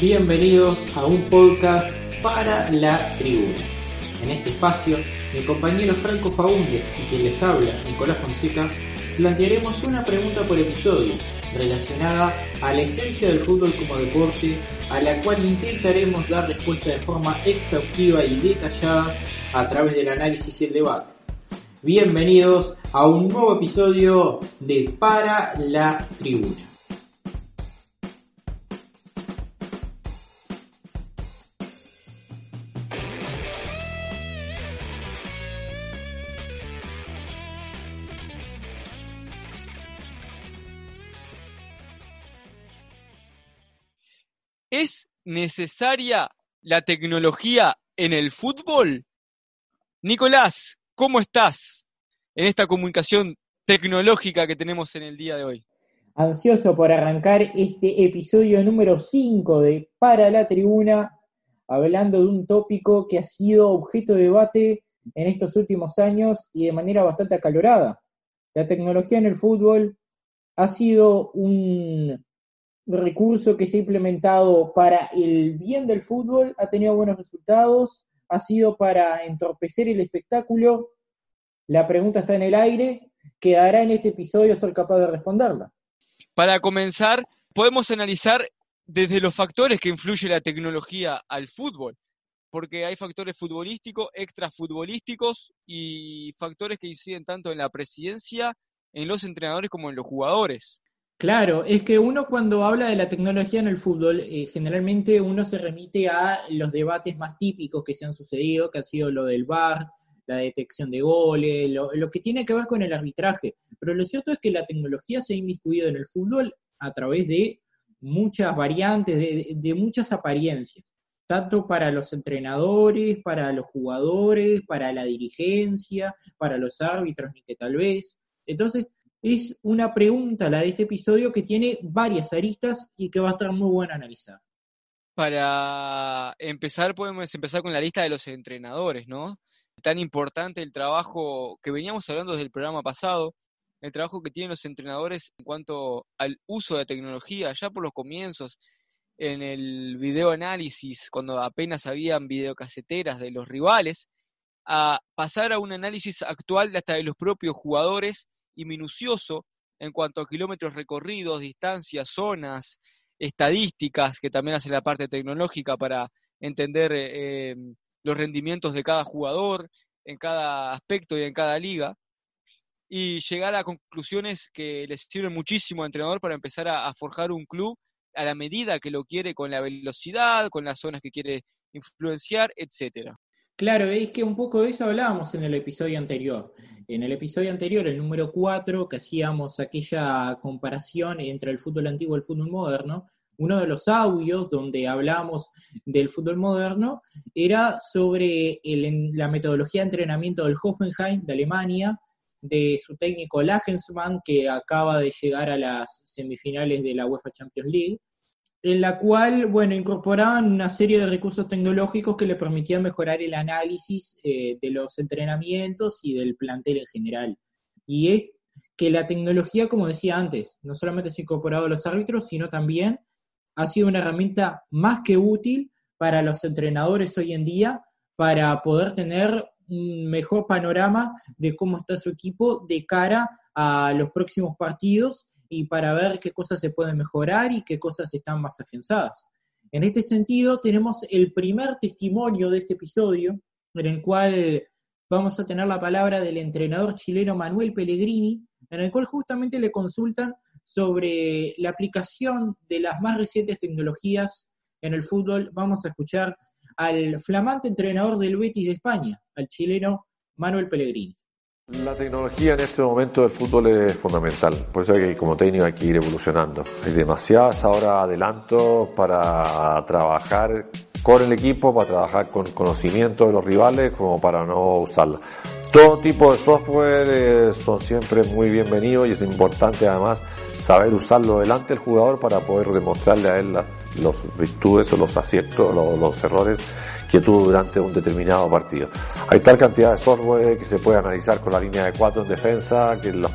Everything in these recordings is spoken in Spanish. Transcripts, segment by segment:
Bienvenidos a un podcast para la tribuna. En este espacio, mi compañero Franco Faúndez y quien les habla, Nicolás Fonseca, plantearemos una pregunta por episodio relacionada a la esencia del fútbol como deporte, a la cual intentaremos dar respuesta de forma exhaustiva y detallada a través del análisis y el debate. Bienvenidos a un nuevo episodio de Para la Tribuna. Necesaria la tecnología en el fútbol? Nicolás, ¿cómo estás en esta comunicación tecnológica que tenemos en el día de hoy? Ansioso por arrancar este episodio número 5 de Para la Tribuna, hablando de un tópico que ha sido objeto de debate en estos últimos años y de manera bastante acalorada. La tecnología en el fútbol ha sido un recurso que se ha implementado para el bien del fútbol, ha tenido buenos resultados, ha sido para entorpecer el espectáculo. La pregunta está en el aire, quedará en este episodio ser capaz de responderla. Para comenzar, podemos analizar desde los factores que influye la tecnología al fútbol, porque hay factores futbolísticos, extrafutbolísticos y factores que inciden tanto en la presidencia, en los entrenadores como en los jugadores. Claro, es que uno cuando habla de la tecnología en el fútbol, eh, generalmente uno se remite a los debates más típicos que se han sucedido, que ha sido lo del VAR, la detección de goles, lo, que tiene que ver con el arbitraje. Pero lo cierto es que la tecnología se ha inmiscuido en el fútbol a través de muchas variantes, de, de muchas apariencias, tanto para los entrenadores, para los jugadores, para la dirigencia, para los árbitros, ni que tal vez. Entonces, es una pregunta, la de este episodio, que tiene varias aristas y que va a estar muy buena analizar. Para empezar, podemos empezar con la lista de los entrenadores, ¿no? Tan importante el trabajo que veníamos hablando desde el programa pasado, el trabajo que tienen los entrenadores en cuanto al uso de tecnología, ya por los comienzos, en el videoanálisis, cuando apenas habían videocaseteras de los rivales, a pasar a un análisis actual hasta de los propios jugadores y minucioso en cuanto a kilómetros recorridos, distancias, zonas, estadísticas, que también hace la parte tecnológica para entender eh, los rendimientos de cada jugador en cada aspecto y en cada liga, y llegar a conclusiones que les sirven muchísimo al entrenador para empezar a, a forjar un club a la medida que lo quiere, con la velocidad, con las zonas que quiere influenciar, etcétera. Claro, es que un poco de eso hablábamos en el episodio anterior. En el episodio anterior, el número 4, que hacíamos aquella comparación entre el fútbol antiguo y el fútbol moderno, uno de los audios donde hablamos del fútbol moderno era sobre la metodología de entrenamiento del Hoffenheim de Alemania, de su técnico Lagensmann, que acaba de llegar a las semifinales de la UEFA Champions League, en la cual, bueno, incorporaban una serie de recursos tecnológicos que le permitían mejorar el análisis eh, de los entrenamientos y del plantel en general. Y es que la tecnología, como decía antes, no solamente se ha incorporado a los árbitros, sino también ha sido una herramienta más que útil para los entrenadores hoy en día para poder tener un mejor panorama de cómo está su equipo de cara a los próximos partidos y para ver qué cosas se pueden mejorar y qué cosas están más afianzadas. En este sentido, tenemos el primer testimonio de este episodio, en el cual vamos a tener la palabra del entrenador chileno Manuel Pellegrini, en el cual justamente le consultan sobre la aplicación de las más recientes tecnologías en el fútbol. Vamos a escuchar al flamante entrenador del Betis de España, al chileno Manuel Pellegrini. La tecnología en este momento del fútbol es fundamental, por eso que como técnico hay que ir evolucionando. Hay demasiadas ahora adelantos para trabajar con el equipo, para trabajar con conocimiento de los rivales, como para no usarla. Todo tipo de software eh, son siempre muy bienvenidos y es importante además saber usarlo delante del jugador para poder demostrarle a él las virtudes o los aciertos, los, los errores que tuvo durante un determinado partido. Hay tal cantidad de software que se puede analizar con la línea de cuatro en defensa, que los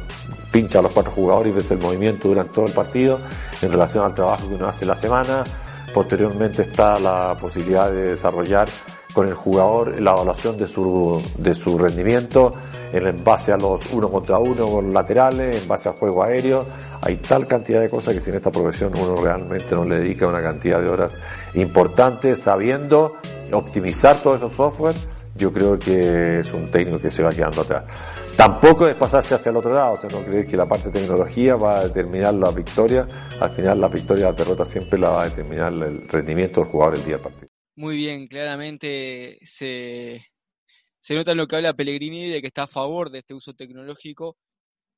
pincha a los cuatro jugadores y ves el movimiento durante todo el partido en relación al trabajo que uno hace la semana. Posteriormente está la posibilidad de desarrollar con el jugador la evaluación de su, de su rendimiento en base a los uno contra uno con laterales, en base al juego aéreo. Hay tal cantidad de cosas que si en esta profesión uno realmente no le dedica una cantidad de horas importantes sabiendo optimizar todos esos software, yo creo que es un técnico que se va quedando atrás. Tampoco es pasarse hacia el otro lado, o sea, no creer que la parte de tecnología va a determinar la victoria. Al final la victoria, la derrota siempre la va a determinar el rendimiento del jugador el día del partido. Muy bien, claramente se, se nota en lo que habla Pellegrini de que está a favor de este uso tecnológico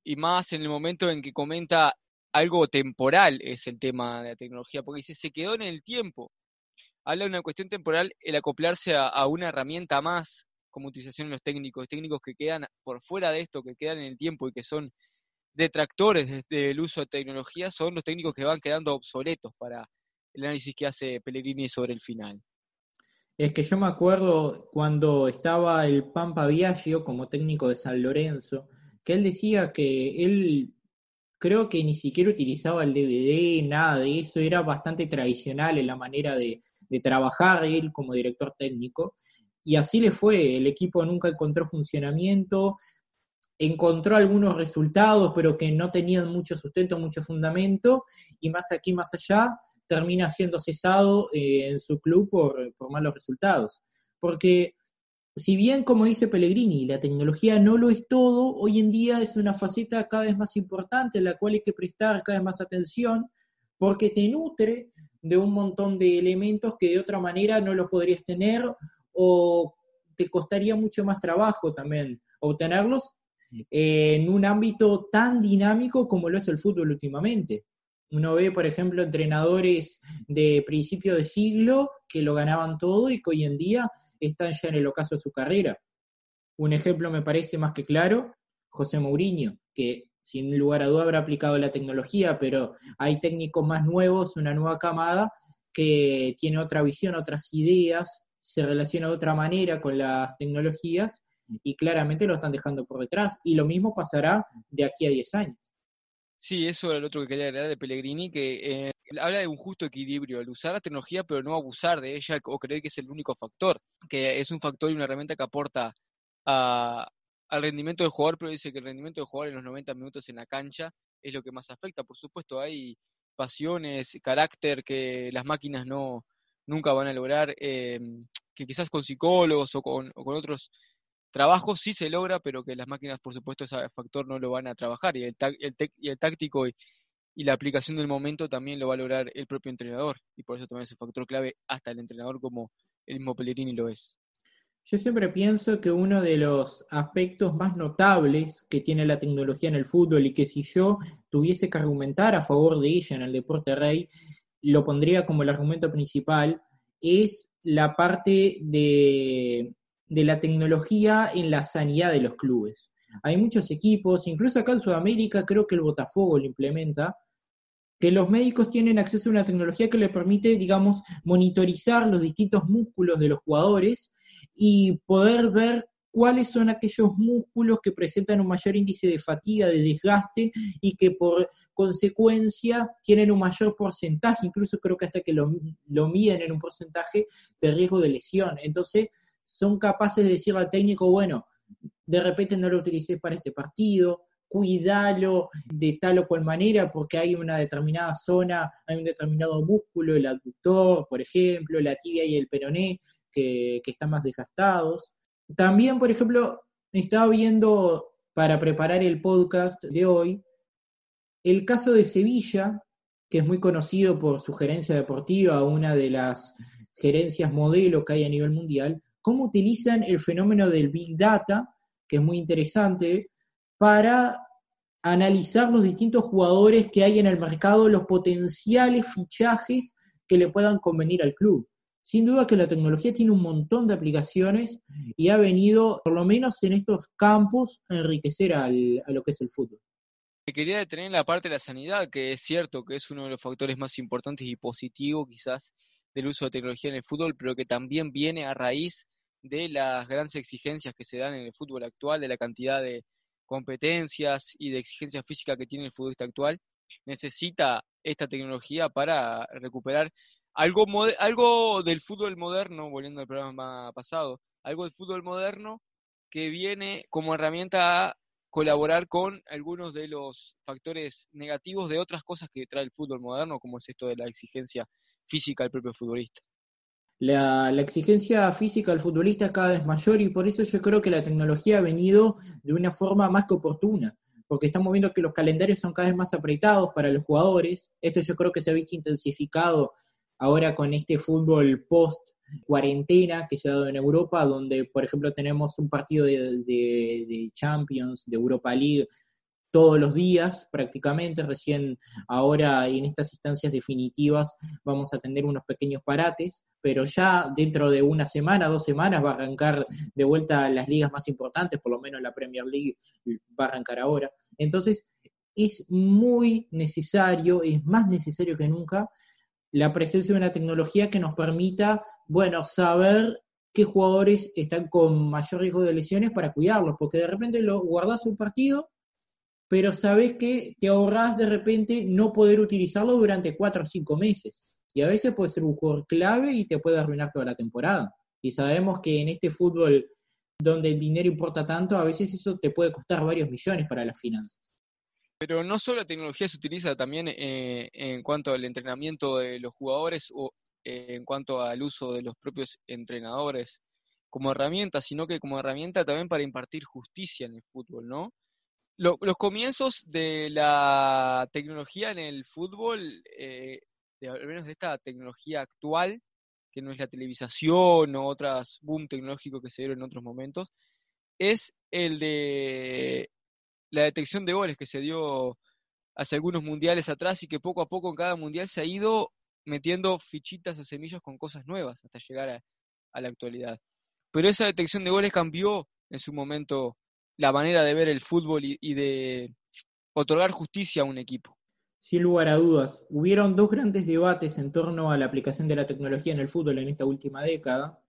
y más en el momento en que comenta algo temporal es el tema de la tecnología, porque dice, se quedó en el tiempo. Habla de una cuestión temporal el acoplarse a, una herramienta más como utilización de los técnicos, técnicos que quedan por fuera de esto, que quedan en el tiempo y que son detractores del uso de tecnología, son los técnicos que van quedando obsoletos para el análisis que hace Pellegrini sobre el final. Es que yo me acuerdo cuando estaba el Pampa Viaggio como técnico de San Lorenzo, que él decía que él creo que ni siquiera utilizaba el DVD, nada de eso, era bastante tradicional en la manera de, de trabajar él como director técnico, y así le fue, el equipo nunca encontró funcionamiento, encontró algunos resultados, pero que no tenían mucho sustento, mucho fundamento, y más aquí, más allá, termina siendo cesado eh, en su club por, por malos resultados. Porque si bien, como dice Pellegrini, la tecnología no lo es todo, hoy en día es una faceta cada vez más importante en la cual hay que prestar cada vez más atención porque te nutre de un montón de elementos que de otra manera no los podrías tener o te costaría mucho más trabajo también obtenerlos en un ámbito tan dinámico como lo es el fútbol últimamente. Uno ve, por ejemplo, entrenadores de principio de siglo que lo ganaban todo y que hoy en día están ya en el ocaso de su carrera. Un ejemplo me parece más que claro, José Mourinho, que sin lugar a duda habrá aplicado la tecnología, pero hay técnicos más nuevos, una nueva camada, que tiene otra visión, otras ideas, se relaciona de otra manera con las tecnologías y claramente lo están dejando por detrás. Y lo mismo pasará de aquí a 10 años. Sí, eso era lo otro que quería agregar de Pellegrini, que eh, habla de un justo equilibrio, el usar la tecnología pero no abusar de ella o creer que es el único factor, que es un factor y una herramienta que aporta a, al rendimiento del jugador, pero dice que el rendimiento del jugador en los 90 minutos en la cancha es lo que más afecta. Por supuesto, hay pasiones, carácter que las máquinas no nunca van a lograr, eh, que quizás con psicólogos o con, o con otros trabajo sí se logra, pero que las máquinas, por supuesto, ese factor no lo van a trabajar. Y el, el, y el táctico y, la aplicación del momento también lo va a lograr el propio entrenador. Y por eso también es un factor clave hasta el entrenador como el mismo Pellegrini lo es. Yo siempre pienso que uno de los aspectos más notables que tiene la tecnología en el fútbol y que si yo tuviese que argumentar a favor de ella en el deporte rey, lo pondría como el argumento principal, es la parte de de la tecnología en la sanidad de los clubes. Hay muchos equipos, incluso acá en Sudamérica creo que el Botafogo lo implementa, que los médicos tienen acceso a una tecnología que le permite, digamos, monitorizar los distintos músculos de los jugadores y poder ver cuáles son aquellos músculos que presentan un mayor índice de fatiga, de desgaste y que por consecuencia tienen un mayor porcentaje, incluso creo que hasta que lo, lo miden en un porcentaje de riesgo de lesión. Entonces, son capaces de decirle al técnico, bueno, de repente no lo utilicé para este partido, cuídalo de tal o cual manera porque hay una determinada zona, hay un determinado músculo, el aductor, por ejemplo, la tibia y el peroné, que, están más desgastados. También, por ejemplo, estaba viendo para preparar el podcast de hoy el caso de Sevilla, que es muy conocido por su gerencia deportiva, una de las gerencias modelo que hay a nivel mundial, cómo utilizan el fenómeno del Big Data que es muy interesante, para analizar los distintos jugadores que hay en el mercado, los potenciales fichajes que le puedan convenir al club. Sin duda que la tecnología tiene un montón de aplicaciones y ha venido, por lo menos en estos campos, a enriquecer a lo que es el fútbol. Quería detener la parte de la sanidad, que es cierto que es uno de los factores más importantes y positivos quizás del uso de tecnología en el fútbol, pero que también viene a raíz de las grandes exigencias que se dan en el fútbol actual, de la cantidad de competencias y de exigencias físicas que tiene el futbolista actual, necesita esta tecnología para recuperar algo, algo del fútbol moderno, volviendo al programa pasado, algo del fútbol moderno que viene como herramienta a colaborar con algunos de los factores negativos de otras cosas que trae el fútbol moderno, como es esto de la exigencia física del propio futbolista. La, la, exigencia física del futbolista es cada vez mayor y por eso yo creo que la tecnología ha venido de una forma más que oportuna, porque estamos viendo que los calendarios son cada vez más apretados para los jugadores. Esto yo creo que se ha visto intensificado ahora con este fútbol post cuarentena que se ha dado en Europa, donde por ejemplo tenemos un partido de, Champions, de Europa League, todos los días prácticamente, recién ahora en estas instancias definitivas vamos a tener unos pequeños parates, pero ya dentro de una semana, dos semanas va a arrancar de vuelta las ligas más importantes, por lo menos la Premier League va a arrancar ahora. Entonces es muy necesario, es más necesario que nunca la presencia de una tecnología que nos permita, bueno, saber qué jugadores están con mayor riesgo de lesiones para cuidarlos, porque de repente lo guardas un partido, pero sabes que te ahorras de repente no poder utilizarlo durante cuatro o cinco meses. Y a veces puede ser un jugador clave y te puede arruinar toda la temporada. Y sabemos que en este fútbol donde el dinero importa tanto, a veces eso te puede costar varios millones para las finanzas. Pero no solo la tecnología se utiliza también eh, en cuanto al entrenamiento de los jugadores o eh, en cuanto al uso de los propios entrenadores como herramienta, sino que como herramienta también para impartir justicia en el fútbol, ¿no? los comienzos de la tecnología en el fútbol, eh, de, al menos de esta tecnología actual, que no es la televisación o otras boom tecnológicos que se dieron en otros momentos, es el de la detección de goles que se dio hace algunos mundiales atrás y que poco a poco en cada mundial se ha ido metiendo fichitas o semillas con cosas nuevas hasta llegar a, la actualidad. Pero esa detección de goles cambió en su momento la manera de ver el fútbol y, de otorgar justicia a un equipo. Sin lugar a dudas, hubieron dos grandes debates en torno a la aplicación de la tecnología en el fútbol en esta última década.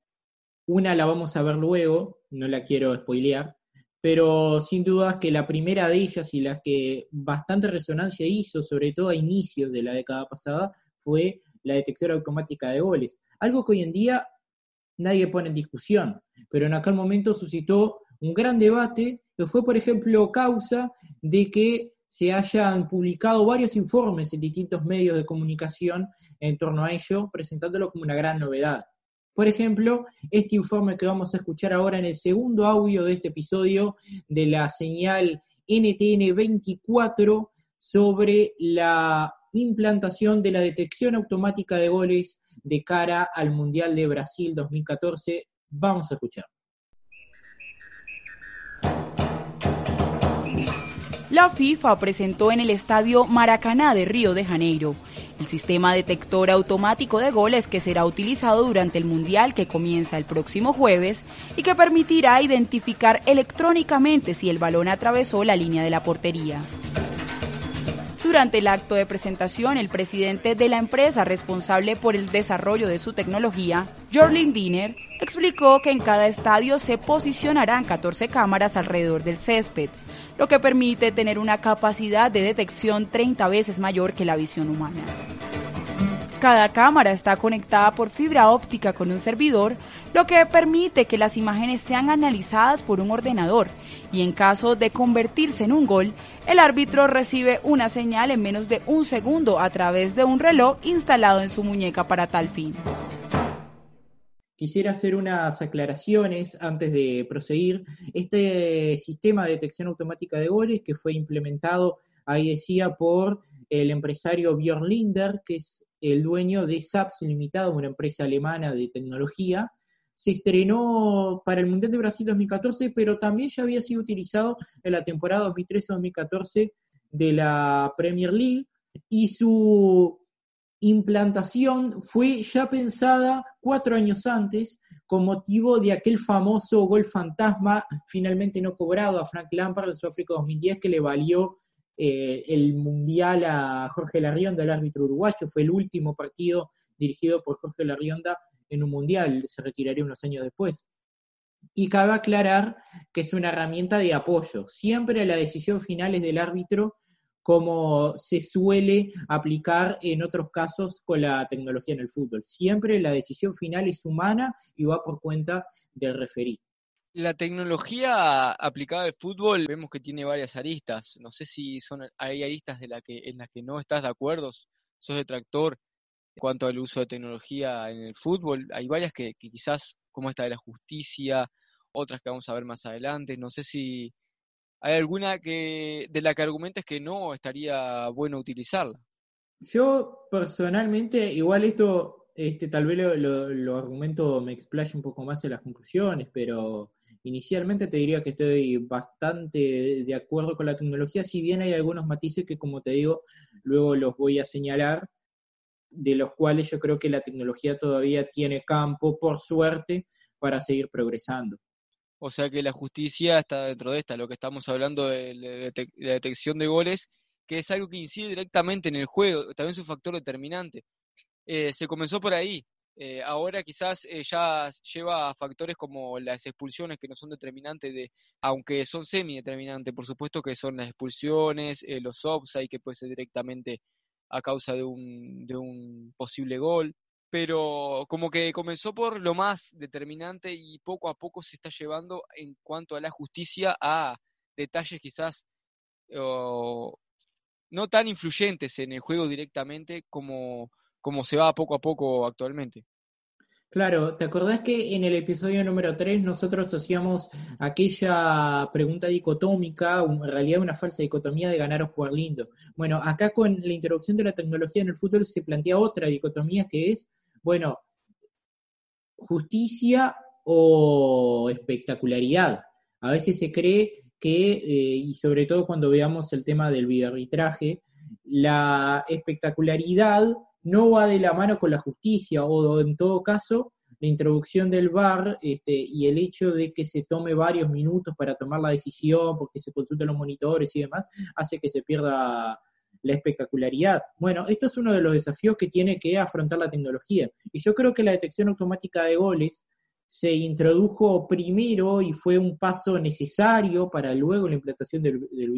Una la vamos a ver luego, no la quiero spoilear, pero sin duda que la primera de ellas y la que bastante resonancia hizo, sobre todo a inicios de la década pasada, fue la detección automática de goles. Algo que hoy en día nadie pone en discusión, pero en aquel momento suscitó un gran debate, que fue, por ejemplo, causa de que se hayan publicado varios informes en distintos medios de comunicación en torno a ello, presentándolo como una gran novedad. Por ejemplo, este informe que vamos a escuchar ahora en el segundo audio de este episodio de la señal NTN 24 sobre la implantación de la detección automática de goles de cara al Mundial de Brasil 2014. Vamos a escuchar. La FIFA presentó en el estadio Maracaná de Río de Janeiro el sistema detector automático de goles que será utilizado durante el Mundial que comienza el próximo jueves y que permitirá identificar electrónicamente si el balón atravesó la línea de la portería. Durante el acto de presentación, el presidente de la empresa responsable por el desarrollo de su tecnología, Jorlin Diner, explicó que en cada estadio se posicionarán 14 cámaras alrededor del césped, lo que permite tener una capacidad de detección 30 veces mayor que la visión humana. Cada cámara está conectada por fibra óptica con un servidor, lo que permite que las imágenes sean analizadas por un ordenador y en caso de convertirse en un gol, el árbitro recibe una señal en menos de un segundo a través de un reloj instalado en su muñeca para tal fin. Quisiera hacer unas aclaraciones antes de proseguir. Este sistema de detección automática de goles que fue implementado, ahí decía, por el empresario Björn Linder, que es el dueño de SAPS Limitada, una empresa alemana de tecnología, se estrenó para el Mundial de Brasil 2014, pero también ya había sido utilizado en la temporada 2013-2014 de la Premier League y su implantación fue ya pensada cuatro años antes con motivo de aquel famoso gol fantasma finalmente no cobrado a Frank Lampard en Sudáfrica 2010 que le valió eh, el Mundial a Jorge Larrionda, el árbitro uruguayo. Fue el último partido dirigido por Jorge Larrionda en un Mundial, se retiraría unos años después. Y cabe aclarar que es una herramienta de apoyo. Siempre la decisión final es del árbitro como se suele aplicar en otros casos con la tecnología en el fútbol. Siempre la decisión final es humana y va por cuenta del referí. La tecnología aplicada al fútbol vemos que tiene varias aristas. No sé si son hay aristas de la que, en las que no estás de acuerdo, sos detractor en cuanto al uso de tecnología en el fútbol. Hay varias que, que quizás, como esta de la justicia, otras que vamos a ver más adelante. No sé si ¿Hay alguna que de la que argumentes que no estaría bueno utilizarla? Yo personalmente, igual esto, este, tal vez lo, lo, argumento, me explayo un poco más en las conclusiones, pero inicialmente te diría que estoy bastante de acuerdo con la tecnología, si bien hay algunos matices que, como te digo, luego los voy a señalar, de los cuales yo creo que la tecnología todavía tiene campo, por suerte, para seguir progresando. O sea que la justicia está dentro de esta, lo que estamos hablando de, la detección de goles, que es algo que incide directamente en el juego, también es un factor determinante. Eh, se comenzó por ahí, eh, ahora quizás eh, ya lleva a factores como las expulsiones que no son determinantes, de, aunque son semi-determinantes, por supuesto que son las expulsiones, los offside que puede ser directamente a causa de un, de un posible gol pero como que comenzó por lo más determinante y poco a poco se está llevando en cuanto a la justicia a detalles quizás no tan influyentes en el juego directamente como, como se va poco a poco actualmente. Claro, ¿te acordás que en el episodio número 3 nosotros hacíamos aquella pregunta dicotómica, en realidad una falsa dicotomía de ganar o jugar lindo? Bueno, acá con la introducción de la tecnología en el fútbol se plantea otra dicotomía que es bueno, justicia o espectacularidad. A veces se cree que, eh, y sobre todo cuando veamos el tema del videoarbitraje, la espectacularidad no va de la mano con la justicia, o en todo caso, la introducción del VAR este, y el hecho de que se tome varios minutos para tomar la decisión, porque se consultan los monitores y demás, hace que se pierda la espectacularidad. Bueno, esto es uno de los desafíos que tiene que afrontar la tecnología. Y yo creo que la detección automática de goles se introdujo primero y fue un paso necesario para luego la implantación del, del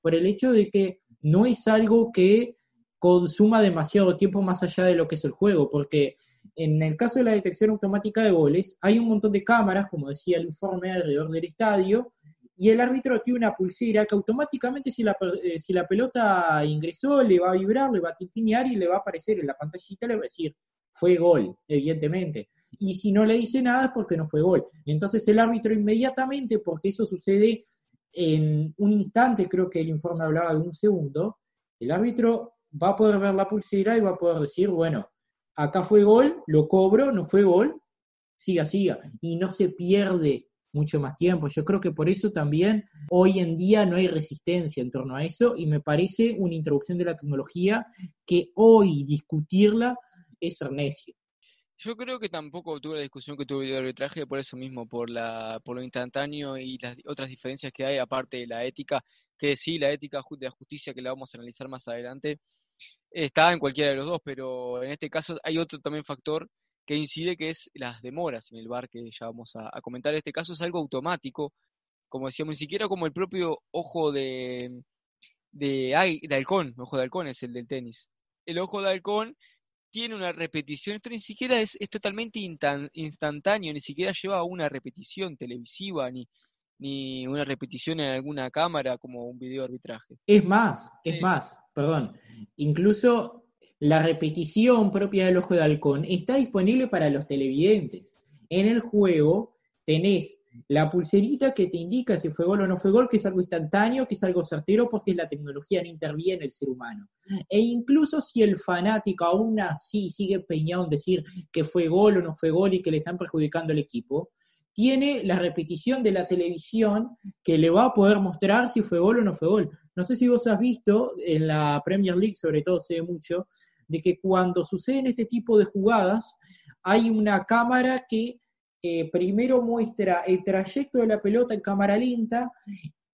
por el hecho de que no es algo que consuma demasiado tiempo más allá de lo que es el juego, porque en el caso de la detección automática de goles, hay un montón de cámaras, como decía el informe alrededor del estadio, y el árbitro tiene una pulsera que automáticamente si la, eh, si la pelota ingresó le va a vibrar, le va a tintinear y le va a aparecer en la pantallita, le va a decir, fue gol, evidentemente. Y si no le dice nada es porque no fue gol. Entonces el árbitro inmediatamente, porque eso sucede en un instante, creo que el informe hablaba de un segundo, el árbitro va a poder ver la pulsera y va a poder decir, bueno, acá fue gol, lo cobro, no fue gol, siga, siga. Y no se pierde mucho más tiempo. Yo creo que por eso también hoy en día no hay resistencia en torno a eso y me parece una introducción de la tecnología que hoy discutirla es necio. Yo creo que tampoco tuve la discusión que tuve de arbitraje por eso mismo, por la por lo instantáneo y las otras diferencias que hay aparte de la ética, que sí, la ética de la justicia que la vamos a analizar más adelante está en cualquiera de los dos, pero en este caso hay otro también factor que incide, que es las demoras en el bar, que ya vamos a, comentar. En este caso es algo automático, como decíamos, ni siquiera como el propio ojo de, de, de halcón, ojo de halcón es el del tenis. El ojo de halcón tiene una repetición, esto ni siquiera es, es totalmente instantáneo, ni siquiera lleva una repetición televisiva, ni, ni una repetición en alguna cámara como un video arbitraje. Es más, es más, perdón, incluso la repetición propia del ojo de halcón está disponible para los televidentes. En el juego tenés la pulserita que te indica si fue gol o no fue gol, que es algo instantáneo, que es algo certero, porque la tecnología no interviene en el ser humano. E incluso si el fanático aún así sigue empeñado en decir que fue gol o no fue gol y que le están perjudicando al equipo, tiene la repetición de la televisión que le va a poder mostrar si fue gol o no fue gol. No sé si vos has visto, en la Premier League sobre todo se ve mucho, de que cuando suceden este tipo de jugadas, hay una cámara que eh, primero muestra el trayecto de la pelota en cámara lenta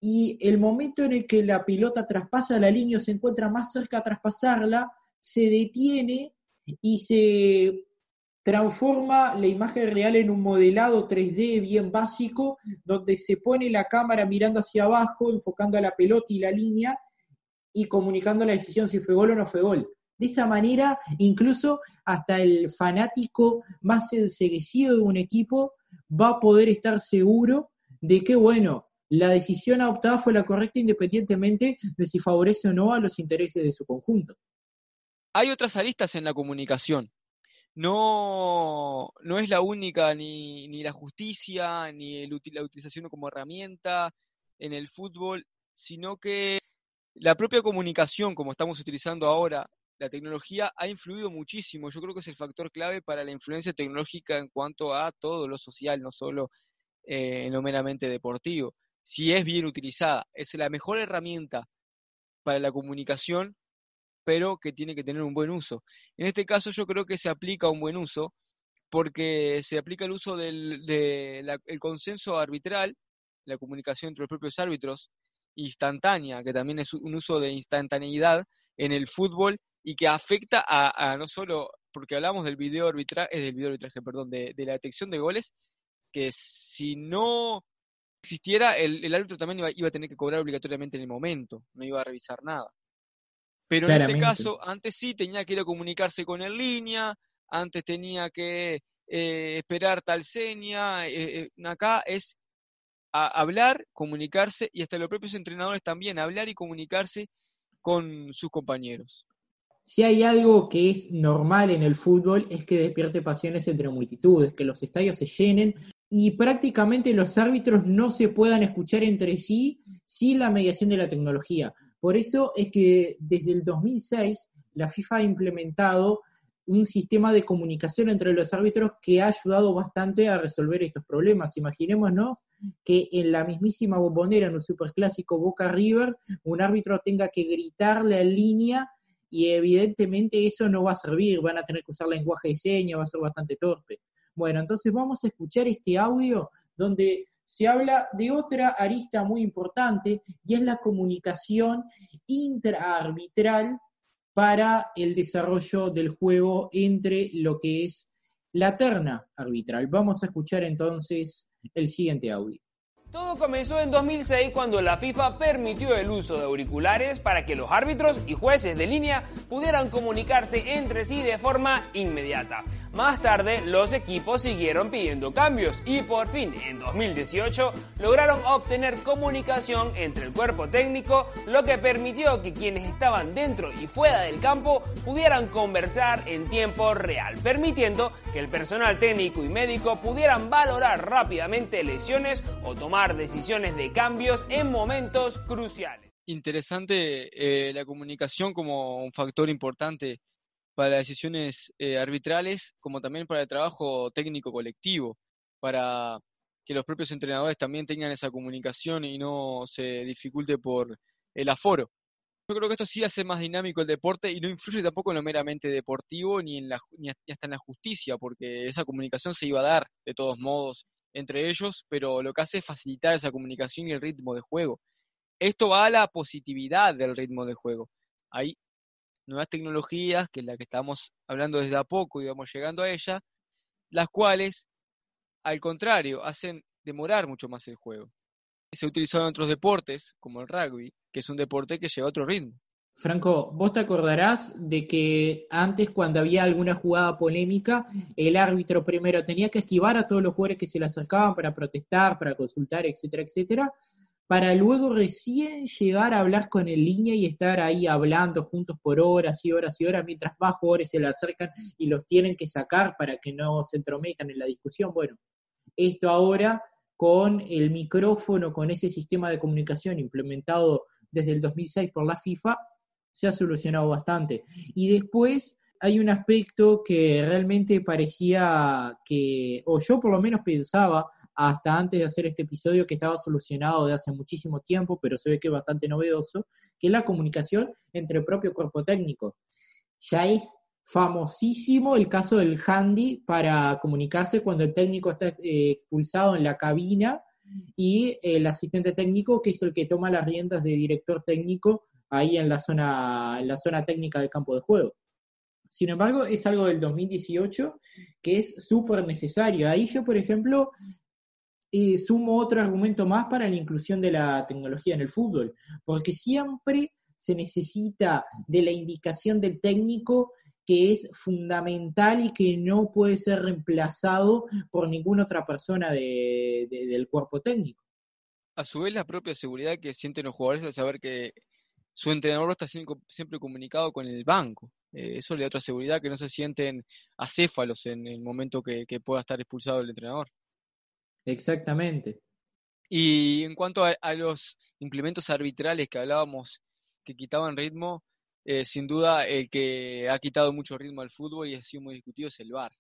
y el momento en el que la pelota traspasa la línea o se encuentra más cerca a traspasarla, se detiene y se transforma la imagen real en un modelado 3D bien básico, donde se pone la cámara mirando hacia abajo, enfocando a la pelota y la línea y comunicando la decisión si fue gol o no fue gol. De esa manera, incluso hasta el fanático más enseguecido de un equipo va a poder estar seguro de que, bueno, la decisión adoptada fue la correcta independientemente de si favorece o no a los intereses de su conjunto. Hay otras aristas en la comunicación. No, no es la única ni, ni la justicia, ni el, la utilización como herramienta en el fútbol, sino que la propia comunicación, como estamos utilizando ahora, la tecnología ha influido muchísimo. Yo creo que es el factor clave para la influencia tecnológica en cuanto a todo lo social, no solo eh, en lo meramente deportivo. Si es bien utilizada, es la mejor herramienta para la comunicación, pero que tiene que tener un buen uso. En este caso yo creo que se aplica un buen uso porque se aplica el uso del el consenso arbitral, la comunicación entre los propios árbitros, instantánea, que también es un uso de instantaneidad en el fútbol y que afecta a, no solo, porque hablamos del video arbitraje, eh, del video arbitraje, perdón, de, la detección de goles, que si no existiera, el, árbitro también iba, a tener que cobrar obligatoriamente en el momento, no iba a revisar nada. Pero en este caso, antes sí tenía que ir a comunicarse con en línea, antes tenía que eh, esperar tal seña, eh, acá es hablar, comunicarse y hasta los propios entrenadores también, hablar y comunicarse con sus compañeros. Si hay algo que es normal en el fútbol es que despierte pasiones entre multitudes, que los estadios se llenen y prácticamente los árbitros no se puedan escuchar entre sí sin la mediación de la tecnología. Por eso es que desde el 2006 la FIFA ha implementado un sistema de comunicación entre los árbitros que ha ayudado bastante a resolver estos problemas. Imaginémonos que en la mismísima bombonera, en un superclásico Boca River, un árbitro tenga que gritarle en línea y evidentemente eso no va a servir, van a tener que usar lenguaje de señas, va a ser bastante torpe. Bueno, entonces vamos a escuchar este audio donde se habla de otra arista muy importante y es la comunicación intraarbitral para el desarrollo del juego entre lo que es la terna arbitral. Vamos a escuchar entonces el siguiente audio. Todo comenzó en 2006 cuando la FIFA permitió el uso de auriculares para que los árbitros y jueces de línea pudieran comunicarse entre sí de forma inmediata. Más tarde, los equipos siguieron pidiendo cambios y por fin, en 2018, lograron obtener comunicación entre el cuerpo técnico, lo que permitió que quienes estaban dentro y fuera del campo pudieran conversar en tiempo real, permitiendo que el personal técnico y médico pudieran valorar rápidamente lesiones o tomar decisiones de cambios en momentos cruciales. Interesante eh, la comunicación como un factor importante para decisiones eh, arbitrales, como también para el trabajo técnico colectivo, para que los propios entrenadores también tengan esa comunicación y no se dificulte por el aforo. Yo creo que esto sí hace más dinámico el deporte y no influye tampoco en lo meramente deportivo ni, en la, ni hasta en la justicia, porque esa comunicación se iba a dar de todos modos entre ellos, pero lo que hace es facilitar esa comunicación y el ritmo de juego. Esto va a la positividad del ritmo de juego. Hay nuevas tecnologías, que es la que estamos hablando desde a poco y vamos llegando a ella, las cuales, al contrario, hacen demorar mucho más el juego. Se ha utilizado en otros deportes, como el rugby, que es un deporte que lleva otro ritmo. Franco, vos te acordarás de que antes cuando había alguna jugada polémica, el árbitro primero tenía que esquivar a todos los jugadores que se le acercaban para protestar, para consultar, etcétera, etcétera, para luego recién llegar a hablar con el línea y estar ahí hablando juntos por horas y horas y horas, mientras más jugadores se le acercan y los tienen que sacar para que no se entrometan en la discusión. Bueno, esto ahora con el micrófono, con ese sistema de comunicación implementado desde el 2006 por la FIFA, se ha solucionado bastante. Y después hay un aspecto que realmente parecía que, o yo por lo menos pensaba hasta antes de hacer este episodio que estaba solucionado de hace muchísimo tiempo, pero se ve que es bastante novedoso, que es la comunicación entre el propio cuerpo técnico. Ya es famosísimo el caso del handy para comunicarse cuando el técnico está eh, expulsado en la cabina y el asistente técnico que es el que toma las riendas de director técnico ahí en la zona en la zona técnica del campo de juego. Sin embargo, es algo del 2018 que es súper necesario. Ahí yo, por ejemplo, eh, sumo otro argumento más para la inclusión de la tecnología en el fútbol, porque siempre se necesita de la indicación del técnico que es fundamental y que no puede ser reemplazado por ninguna otra persona del cuerpo técnico. A su vez, la propia seguridad que sienten los jugadores al saber que su entrenador está siempre comunicado con el banco. Eh, eso le da otra seguridad que no se sienten acéfalos en el momento que, pueda estar expulsado el entrenador. Exactamente. Y en cuanto a, los implementos arbitrales que hablábamos que quitaban ritmo, eh, sin duda el que ha quitado mucho ritmo al fútbol y ha sido muy discutido es el VAR.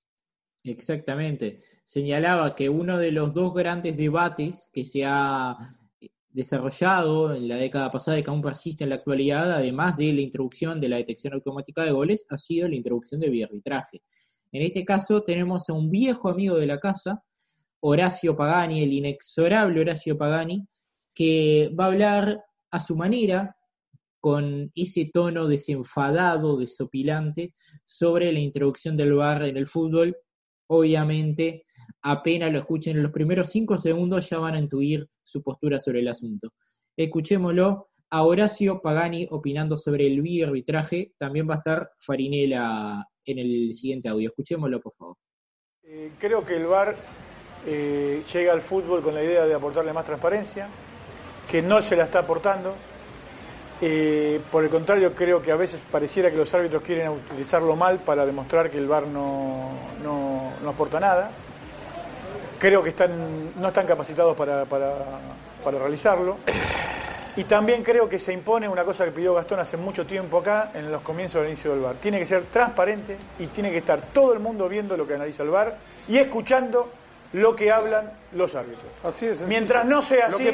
Exactamente. Señalaba que uno de los dos grandes debates que se ha desarrollado en la década pasada y que aún persiste en la actualidad, además de la introducción de la detección automática de goles, ha sido la introducción de arbitraje. En este caso tenemos a un viejo amigo de la casa, Horacio Pagani, el inexorable Horacio Pagani, que va a hablar a su manera, con ese tono desenfadado, desopilante, sobre la introducción del VAR en el fútbol. Obviamente, apenas lo escuchen en los primeros cinco segundos, ya van a intuir su postura sobre el asunto. Escuchémoslo a Horacio Pagani opinando sobre el arbitraje. También va a estar Farinela en el siguiente audio. Escuchémoslo, por favor. Eh, creo que el VAR eh, llega al fútbol con la idea de aportarle más transparencia, que no se la está aportando. Eh, por el contrario, creo que a veces pareciera que los árbitros quieren utilizarlo mal para demostrar que el VAR no, no, aporta nada. Creo que están, no están capacitados para, para, para realizarlo. Y también creo que se impone una cosa que pidió Gastón hace mucho tiempo acá, en los comienzos del inicio del VAR. Tiene que ser transparente y tiene que estar todo el mundo viendo lo que analiza el VAR y escuchando lo que hablan los árbitros. Así es. Mientras no sea así,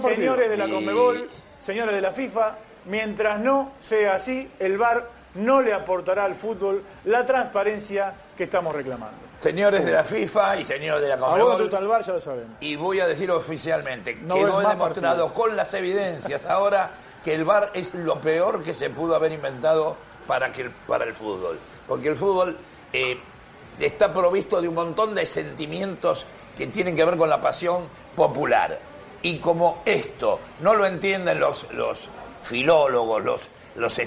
señores de la Conmebol, señores de la FIFA, mientras no sea así, el VAR no le aportará al fútbol la transparencia que estamos reclamando. Señores de la FIFA y señores de la Conmebol. ya lo sabemos. Y voy a decir oficialmente que lo he demostrado con las evidencias ahora que el VAR es lo peor que se pudo haber inventado para, que, para el fútbol. Porque el fútbol eh, está provisto de un montón de sentimientos que tienen que ver con la pasión popular. Y como esto no lo entienden los, los filólogos, los, los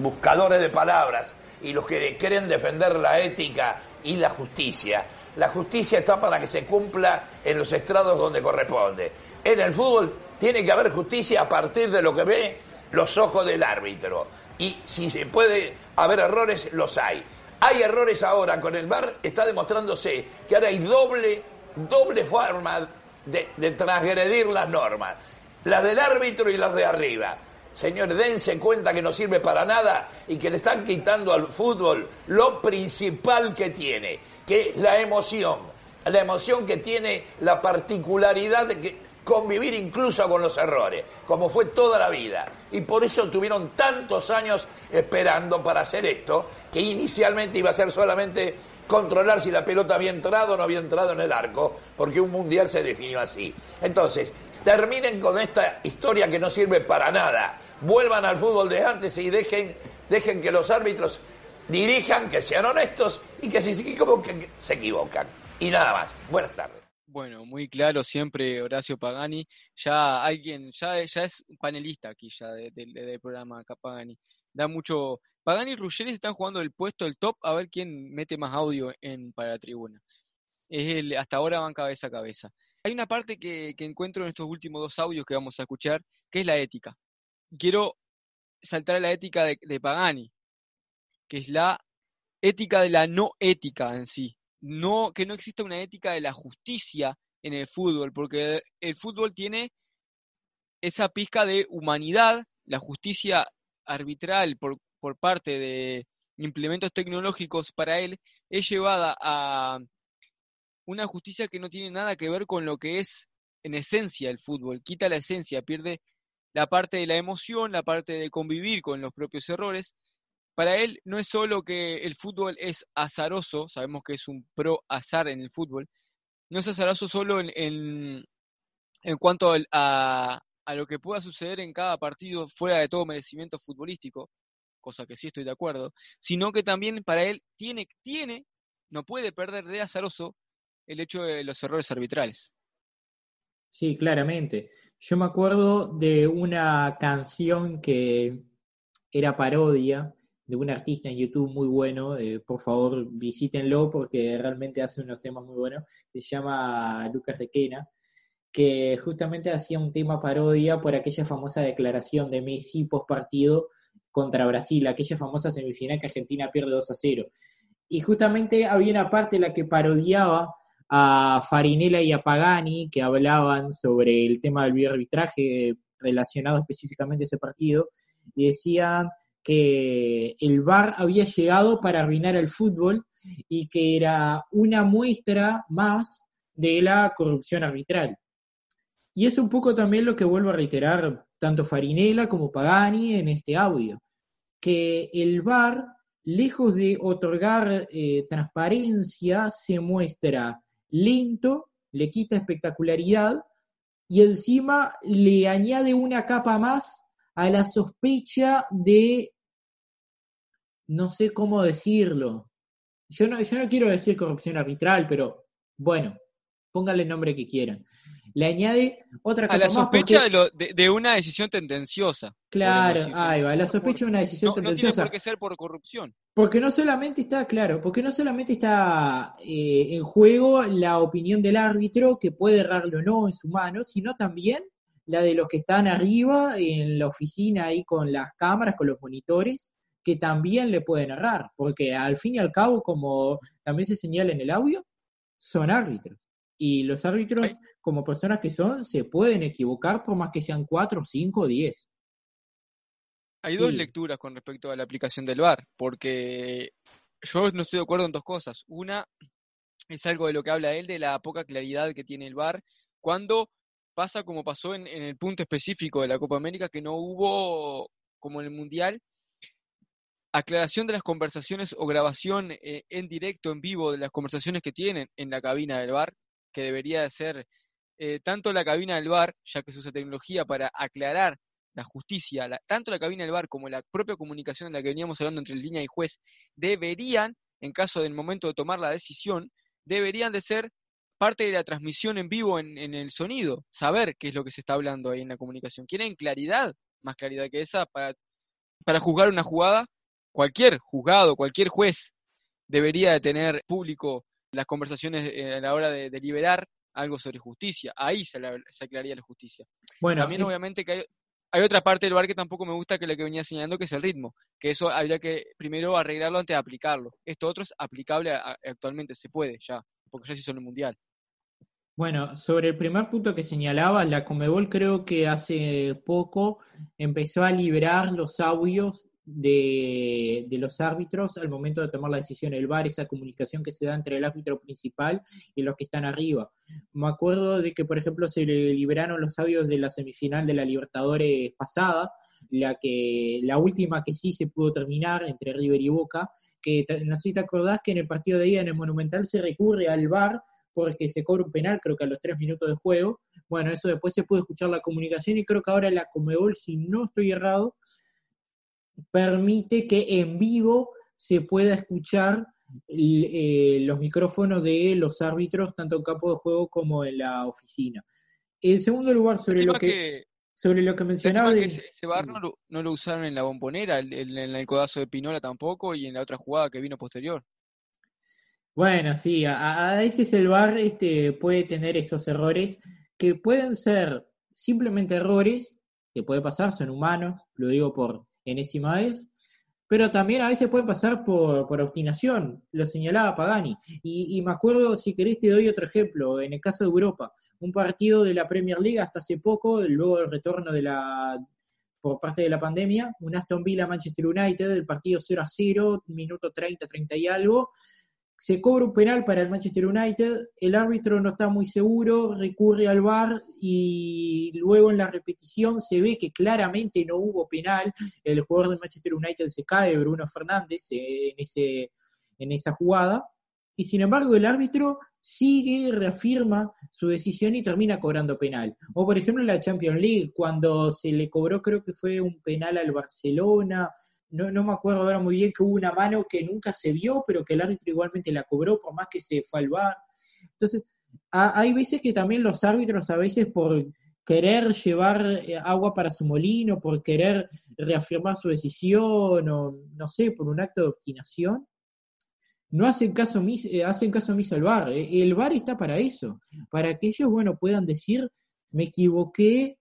buscadores de palabras y los que quieren defender la ética y la justicia, la justicia está para que se cumpla en los estrados donde corresponde. En el fútbol tiene que haber justicia a partir de lo que ve los ojos del árbitro. Y si se puede haber errores, los hay. Hay errores ahora con el VAR, está demostrándose que ahora hay doble, doble forma de, transgredir las normas. Las del árbitro y las de arriba. Señores, dense cuenta que no sirve para nada y que le están quitando al fútbol lo principal que tiene, que es la emoción. La emoción que tiene la particularidad de que convivir incluso con los errores, como fue toda la vida. Y por eso tuvieron tantos años esperando para hacer esto, que inicialmente iba a ser solamente controlar si la pelota había entrado o no había entrado en el arco, porque un mundial se definió así. Entonces, terminen con esta historia que no sirve para nada. Vuelvan al fútbol de antes y dejen, dejen que los árbitros dirijan, que sean honestos y que si equivocan, se equivocan. Y nada más. Buenas tardes. Bueno, muy claro siempre Horacio Pagani. Ya alguien, ya, ya es panelista aquí ya del programa Pagani. Da mucho. Pagani y Ruggeri están jugando el puesto, el top, a ver quién mete más audio en para la tribuna. Es el, hasta ahora van cabeza a cabeza. Hay una parte que, que encuentro en estos últimos dos audios que vamos a escuchar, que es la ética. Quiero saltar a la ética de, de Pagani, que es la ética de la no ética en sí no, que no exista una ética de la justicia en el fútbol, porque el fútbol tiene esa pizca de humanidad, la justicia arbitral por, por parte de implementos tecnológicos para él es llevada a una justicia que no tiene nada que ver con lo que es en esencia el fútbol, quita la esencia, pierde la parte de la emoción, la parte de convivir con los propios errores. Para él no es solo que el fútbol es azaroso, sabemos que es un pro azar en el fútbol, no es azaroso solo en, en, en cuanto a, a lo que pueda suceder en cada partido fuera de todo merecimiento futbolístico, cosa que sí estoy de acuerdo, sino que también para él tiene, tiene, no puede perder de azaroso el hecho de los errores arbitrales. Sí, claramente. Yo me acuerdo de una canción que era parodia de un artista en YouTube muy bueno, eh, por favor visítenlo porque realmente hace unos temas muy buenos, se llama Lucas Requena, que justamente hacía un tema parodia por aquella famosa declaración de Messi post partido contra Brasil, aquella famosa semifinal que Argentina pierde 2 a 0. Y justamente había una parte en la que parodiaba a Farinella y a Pagani, que hablaban sobre el tema del arbitraje relacionado específicamente a ese partido, y decían que el VAR había llegado para arruinar el fútbol y que era una muestra más de la corrupción arbitral. Y es un poco también lo que vuelvo a reiterar tanto Farinella como Pagani en este audio, que el VAR, lejos de otorgar eh, transparencia, se muestra lento, le quita espectacularidad y encima le añade una capa más a la sospecha de, no sé cómo decirlo, yo no, yo no quiero decir corrupción arbitral, pero bueno, pónganle el nombre que quieran le añade otra cosa. A la sospecha de, una decisión tendenciosa. Claro, ahí va, la sospecha de una decisión tendenciosa. No tiene por qué ser por corrupción. Porque no solamente está, claro, porque no solamente está eh, en juego la opinión del árbitro, que puede errarlo o no en su mano, sino también la de los que están arriba en la oficina ahí con las cámaras, con los monitores, que también le pueden errar, porque al fin y al cabo, como también se señala en el audio, son árbitros. Y los árbitros, como personas que son, se pueden equivocar por más que sean cuatro, cinco, diez. Hay dos lecturas con respecto a la aplicación del VAR, porque yo no estoy de acuerdo en dos cosas. Una es algo de lo que habla él, de la poca claridad que tiene el VAR, cuando pasa como pasó en, el punto específico de la Copa América, que no hubo, como en el Mundial, aclaración de las conversaciones o grabación eh, en directo, en vivo, de las conversaciones que tienen en la cabina del VAR, que debería de ser eh, tanto la cabina del bar, ya que se usa tecnología para aclarar la justicia, tanto la cabina del bar como la propia comunicación en la que veníamos hablando entre línea y juez, deberían, en caso del momento de tomar la decisión, deberían de ser parte de la transmisión en vivo en, en, el sonido, saber qué es lo que se está hablando ahí en la comunicación. ¿Quieren claridad? Más claridad que esa para, para juzgar una jugada. Cualquier juzgado, cualquier juez debería de tener público las conversaciones eh, a la hora de deliberar algo sobre justicia. Ahí se, aclararía la justicia. Bueno, También obviamente que hay, otra parte del bar que tampoco me gusta que la que venía señalando, que es el ritmo, que eso habría que primero arreglarlo antes de aplicarlo. Esto otro es aplicable actualmente, se puede ya, porque ya se hizo en el Mundial. Bueno, sobre el primer punto que señalaba, la Comebol creo que hace poco empezó a liberar los audios de, los árbitros al momento de tomar la decisión, el VAR, esa comunicación que se da entre el árbitro principal y los que están arriba. Me acuerdo de que, por ejemplo, se liberaron los audios de la semifinal de la Libertadores pasada, la que la última que sí se pudo terminar entre River y Boca, que no sé si te acordás que en el partido de ida en el Monumental se recurre al VAR porque se cobra un penal, creo que a los tres minutos de juego. Bueno, eso después se pudo escuchar la comunicación y creo que ahora la Comebol, si no estoy errado, permite que en vivo se pueda escuchar eh, los micrófonos de los árbitros, tanto en campo de juego como en la oficina. En segundo lugar, sobre lo que, sobre lo que mencionaba... Que ese, bar no, lo, usaron en la bombonera, en el, codazo de Pinola tampoco, y en la otra jugada que vino posterior. Bueno, sí, a, veces el bar este, puede tener esos errores que pueden ser simplemente errores, que puede pasar, son humanos, lo digo por enésima vez, pero también a veces pueden pasar por, por obstinación, lo señalaba Pagani. Y, y, me acuerdo, si querés, te doy otro ejemplo, en el caso de Europa, un partido de la Premier League hasta hace poco, luego del retorno de la por parte de la pandemia, un Aston Villa Manchester United, el partido 0 a 0, minuto 30, 30 y algo, se cobra un penal para el Manchester United, el árbitro no está muy seguro, recurre al VAR y luego en la repetición se ve que claramente no hubo penal, el jugador del Manchester United se cae, Bruno Fernández, en, ese, en esa jugada, y sin embargo el árbitro sigue, reafirma su decisión y termina cobrando penal. O por ejemplo en la Champions League, cuando se le cobró creo que fue un penal al Barcelona, no, no me acuerdo ahora muy bien que hubo una mano que nunca se vio, pero que el árbitro igualmente la cobró, por más que se fue al bar. Entonces, hay veces que también los árbitros, a veces por querer llevar eh, agua para su molino, por querer reafirmar su decisión, o no sé, por un acto de obstinación, no hacen caso, eh, hacen caso omiso al VAR. Eh, el VAR está para eso, para que ellos, bueno, puedan decir, me equivoqué,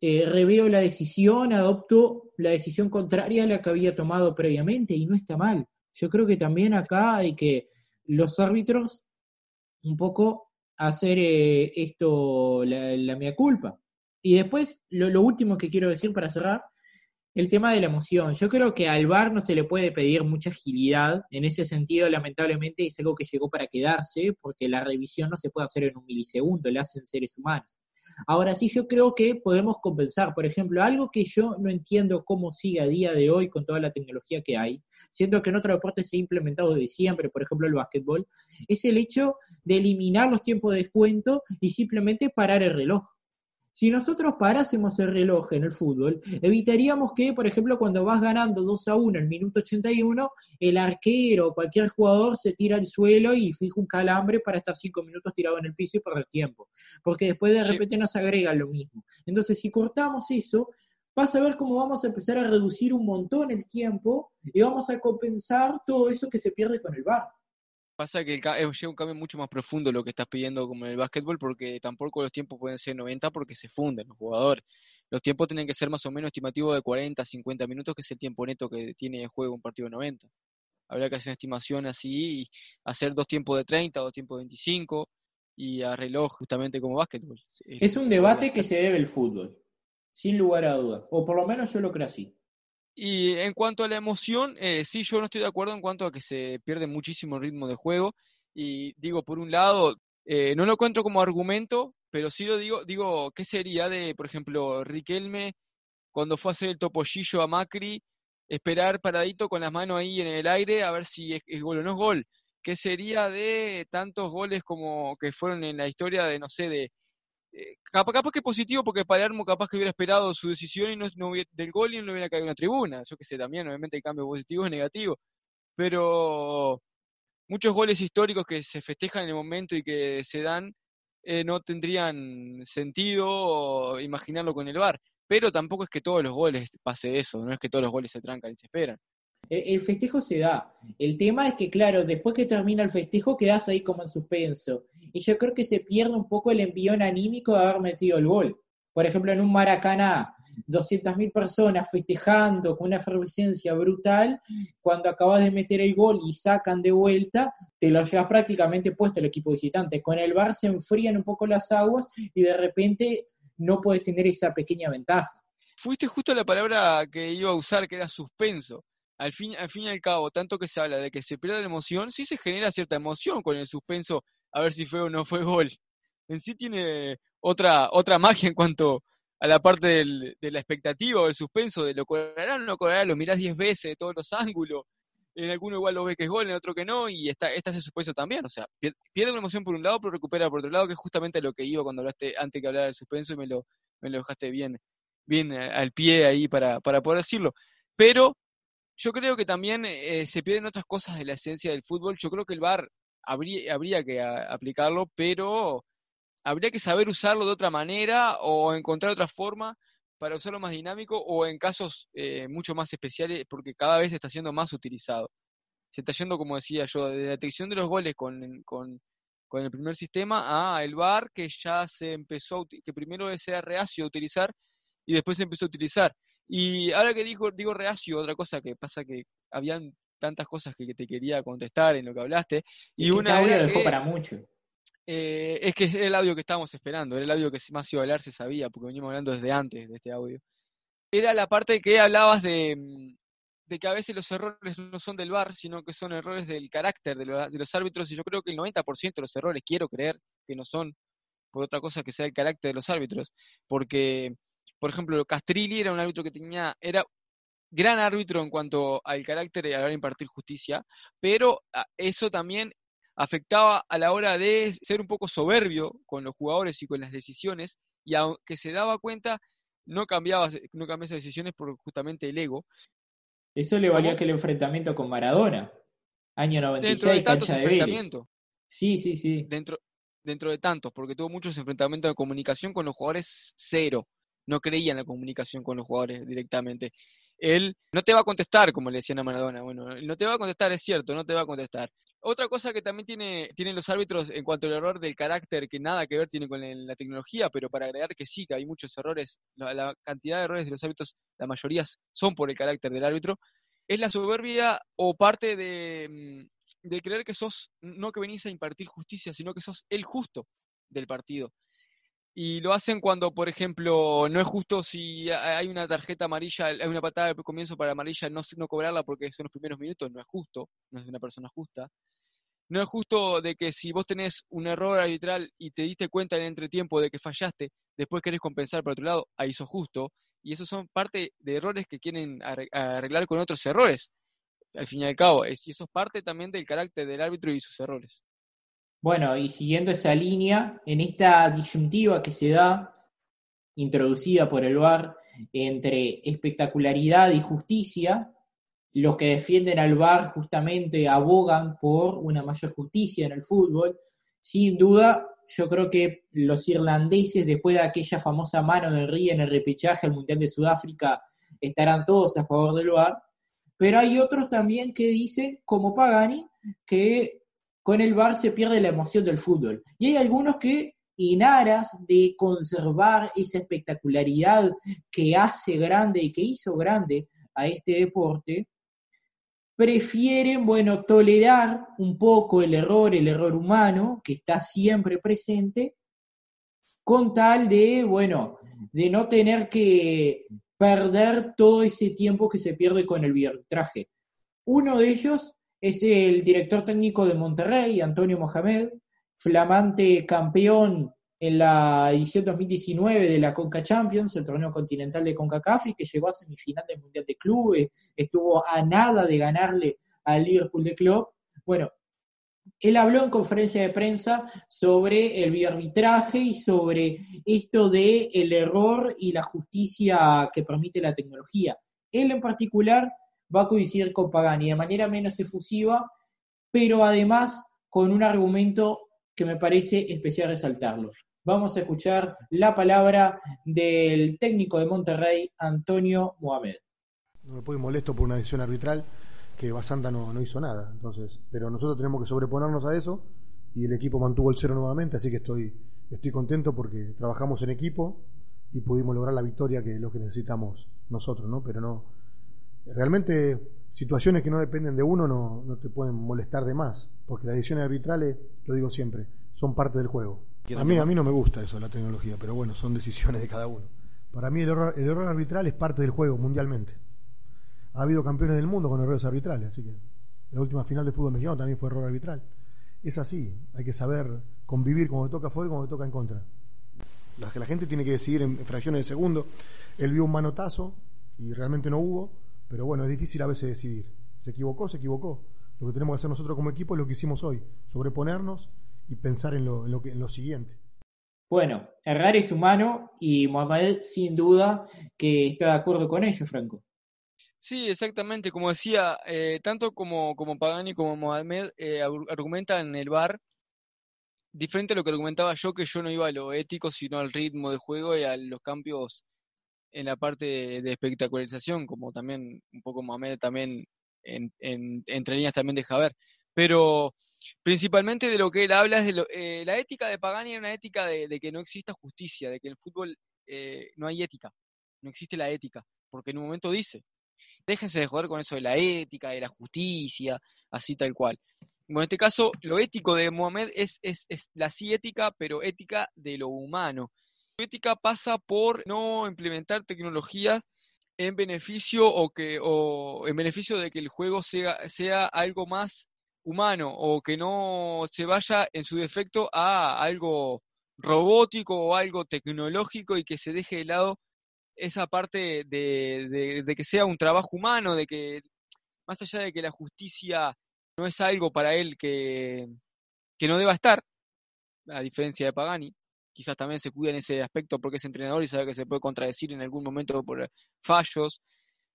eh, reveo la decisión, adopto la decisión contraria a la que había tomado previamente y no está mal. Yo creo que también acá hay que los árbitros un poco hacer eh, esto la, la mea culpa. Y después, lo, lo, último que quiero decir para cerrar, el tema de la emoción. Yo creo que al VAR no se le puede pedir mucha agilidad. En ese sentido, lamentablemente, es algo que llegó para quedarse, porque la revisión no se puede hacer en un milisegundo, la hacen seres humanos. Ahora sí, yo creo que podemos compensar. Por ejemplo, algo que yo no entiendo cómo sigue a día de hoy con toda la tecnología que hay, siendo que en otro deporte se ha implementado desde siempre, por ejemplo el básquetbol, es el hecho de eliminar los tiempos de descuento y simplemente parar el reloj. Si nosotros parásemos el reloj en el fútbol, evitaríamos que, por ejemplo, cuando vas ganando 2 a 1 el minuto 81, el arquero o cualquier jugador se tira al suelo y fija un calambre para estar 5 minutos tirado en el piso y perder tiempo. Porque después de repente nos agrega lo mismo. Entonces, si cortamos eso, vas a ver cómo vamos a empezar a reducir un montón el tiempo y vamos a compensar todo eso que se pierde con el bar. Pasa que el, es un cambio mucho más profundo lo que estás pidiendo como en el básquetbol, porque tampoco los tiempos pueden ser 90 porque se funden los jugadores. Los tiempos tienen que ser más o menos estimativos de 40, 50 minutos, que es el tiempo neto que tiene el juego un partido de 90. Habría que hacer una estimación así y hacer dos tiempos de 30, dos tiempos de 25 y a reloj justamente como básquetbol. Es un debate que se debe el fútbol, sin lugar a dudas, o por lo menos yo lo creo así. Y en cuanto a la emoción, eh, sí, yo no estoy de acuerdo en cuanto a que se pierde muchísimo el ritmo de juego. Y digo, por un lado, eh, no lo encuentro como argumento, pero sí lo digo, digo, ¿qué sería de, por ejemplo, Riquelme cuando fue a hacer el topollillo a Macri, esperar paradito con las manos ahí en el aire a ver si es, es gol o no es gol? ¿Qué sería de tantos goles como que fueron en la historia de, no sé, de eh, capaz, capaz, que positivo porque Palermo capaz que hubiera esperado su decisión y no, hubiera, del gol y no hubiera caído en la tribuna. Yo que sé, también obviamente hay cambio positivo y negativo. Pero muchos goles históricos que se festejan en el momento y que se dan eh, no tendrían sentido imaginarlo con el VAR. Pero tampoco es que todos los goles pase eso, no es que todos los goles se trancan y se esperan. El festejo se da. El tema es que, claro, después que termina el festejo quedas ahí como en suspenso. Y yo creo que se pierde un poco el envión anímico de haber metido el gol. Por ejemplo, en un Maracaná, 200.000 personas festejando con una efervescencia brutal, cuando acabas de meter el gol y sacan de vuelta, te lo llevas prácticamente puesto el equipo visitante. Con el Bar se enfrían un poco las aguas y de repente no puedes tener esa pequeña ventaja. Fuiste justo la palabra que iba a usar, que era suspenso al fin, al fin y al cabo, tanto que se habla de que se pierde la emoción, sí se genera cierta emoción con el suspenso a ver si fue o no fue gol. En sí tiene otra, otra magia en cuanto a la parte del, de la expectativa o del suspenso, de lo cobrarán o no cobrarán, lo mirás diez veces de todos los ángulos, en alguno igual lo ve que es gol, en otro que no, y está, está ese suspenso también, o sea, pierde una emoción por un lado, pero recupera por otro lado, que es justamente lo que iba cuando hablaste antes que hablara del suspenso y me lo, me lo dejaste bien, bien al pie ahí para, para poder decirlo. Pero yo creo que también eh, se pierden otras cosas de la esencia del fútbol. Yo creo que el VAR habría, habría que aplicarlo, pero habría que saber usarlo de otra manera o encontrar otra forma para usarlo más dinámico o en casos eh, mucho más especiales, porque cada vez está siendo más utilizado. Se está yendo, como decía yo, de la detección de los goles con, con, con el primer sistema a el VAR, que ya se empezó, que primero se reacio a utilizar y después se empezó a utilizar. Y ahora que digo, digo reacio, otra cosa que pasa que habían tantas cosas que te quería contestar en lo que hablaste. Y, una audio dejó para mucho. Eh, es que era el audio que estábamos esperando, era el audio que más iba a hablar se sabía, porque venimos hablando desde antes de este audio. Era la parte que hablabas de, mm, de que a veces los errores no son del VAR, sino que son errores del carácter de los, de los árbitros, y yo creo que el 90% de los errores, quiero creer que no son por otra cosa que sea el carácter de los árbitros, porque, por ejemplo, Castrilli era un árbitro que tenía, era gran árbitro en cuanto al carácter y a la hora de impartir justicia, pero ah, eso también afectaba a la hora de ser un poco soberbio con los jugadores y con las decisiones, y aunque se daba cuenta, no cambiaba, no cambiaba esas decisiones por justamente el ego. Eso le valía que el enfrentamiento con Maradona, año 96, cancha de Vélez. Sí, sí, sí. Dentro, dentro de tantos, porque tuvo muchos enfrentamientos de comunicación con los jugadores cero. No creía en la comunicación con los jugadores directamente. Él no te va a contestar, como le decían a Maradona. Bueno, no te va a contestar, es cierto, no te va a contestar. Otra cosa que también tiene, tienen los árbitros en cuanto al error del carácter, que nada que ver tiene con la tecnología, pero para agregar que sí, que hay muchos errores, la, cantidad de errores de los árbitros, la mayoría son por el carácter del árbitro, es la soberbia o parte de, mm, de creer que sos, no que venís a impartir justicia, sino que sos el justo del partido. Y lo hacen cuando, por ejemplo, no es justo si hay una tarjeta amarilla, hay una patada de comienzo para amarilla, no, no cobrarla porque son los primeros minutos, no es justo, no es una persona justa. No es justo de que si vos tenés un error arbitral y te diste cuenta en el entretiempo de que fallaste, después querés compensar por otro lado, ahí sos justo. Y esos son parte de errores que quieren arreglar con otros errores al fin y al cabo. y eso es parte también del carácter del árbitro y sus errores. Bueno, y siguiendo esa línea, en esta disyuntiva que se da, introducida por el VAR, entre espectacularidad y justicia, los que defienden al VAR justamente abogan por una mayor justicia en el fútbol. Sin duda, yo creo que los irlandeses, después de aquella famosa mano de Ría en el repechaje al Mundial de Sudáfrica, estarán todos a favor del VAR. Pero hay otros también que dicen, como Pagani, que con el VAR se pierde la emoción del fútbol. Y hay algunos que, en aras de conservar esa espectacularidad que hace grande y que hizo grande a este deporte, prefieren, bueno, tolerar un poco el error, el error humano, que está siempre presente, con tal de, bueno, de no tener que perder todo ese tiempo que se pierde con el arbitraje. Uno de ellos es el director técnico de Monterrey, Antonio Mohamed, flamante campeón en la edición 2019 de la Conca Champions, el torneo continental de CONCACAF, y que llegó a semifinal del Mundial de Clubes, estuvo a nada de ganarle al Liverpool de Club. Bueno, él habló en conferencia de prensa sobre el arbitraje y sobre esto de el error y la justicia que permite la tecnología. Él en particular va a coincidir con Pagani de manera menos efusiva, pero además con un argumento que me parece especial resaltarlo. Vamos a escuchar la palabra del técnico de Monterrey, Antonio Mohamed. No me puedo molesto por una decisión arbitral que Basanta no, no hizo nada. Entonces, pero nosotros tenemos que sobreponernos a eso y el equipo mantuvo el cero nuevamente, así que estoy, estoy contento porque trabajamos en equipo y pudimos lograr la victoria que es lo que necesitamos nosotros, ¿no? Pero no, realmente situaciones que no dependen de uno no, no te pueden molestar de más, porque las decisiones arbitrales, lo digo siempre, son parte del juego. A mí, a mí no me gusta eso, la tecnología, pero bueno, son decisiones de cada uno. Para mí el error, el error arbitral es parte del juego mundialmente ha habido campeones del mundo con errores arbitrales, así que la última final de fútbol mexicano también fue error arbitral. Es así, hay que saber convivir cuando toca a favor y cuando toca en contra. La, la gente tiene que decidir en, fracciones de segundo. Él vio un manotazo y realmente no hubo, pero bueno, es difícil a veces decidir. Se equivocó, se equivocó. Lo que tenemos que hacer nosotros como equipo es lo que hicimos hoy, sobreponernos y pensar en lo, en lo, que, en lo siguiente. Bueno, errar es humano y Mohamed sin duda que está de acuerdo con ello, Franco. Sí, exactamente. Como decía, eh, tanto como, como Pagani como Mohamed eh, argumentan el bar, diferente a lo que argumentaba yo, que yo no iba a lo ético, sino al ritmo de juego y a los cambios en la parte de, espectacularización, como también un poco Mohamed también en, entre líneas también deja ver. Pero principalmente de lo que él habla es de lo, eh, la ética de Pagani es una ética de, que no exista justicia, de que el fútbol no hay ética, no existe la ética porque en un momento dice, déjense de joder con eso de la ética, de la justicia, así tal cual. en este caso, lo ético de Mohamed es, es la sí ética, pero ética de lo humano. Ética pasa por no implementar tecnologías en beneficio o que o en beneficio de que el juego sea, sea algo más humano o que no se vaya en su defecto a algo robótico o algo tecnológico y que se deje de lado esa parte de, de, que sea un trabajo humano, de que más allá de que la justicia no es algo para él que, que no deba estar, a diferencia de Pagani, quizás también se cuida en ese aspecto porque es entrenador y sabe que se puede contradecir en algún momento por fallos,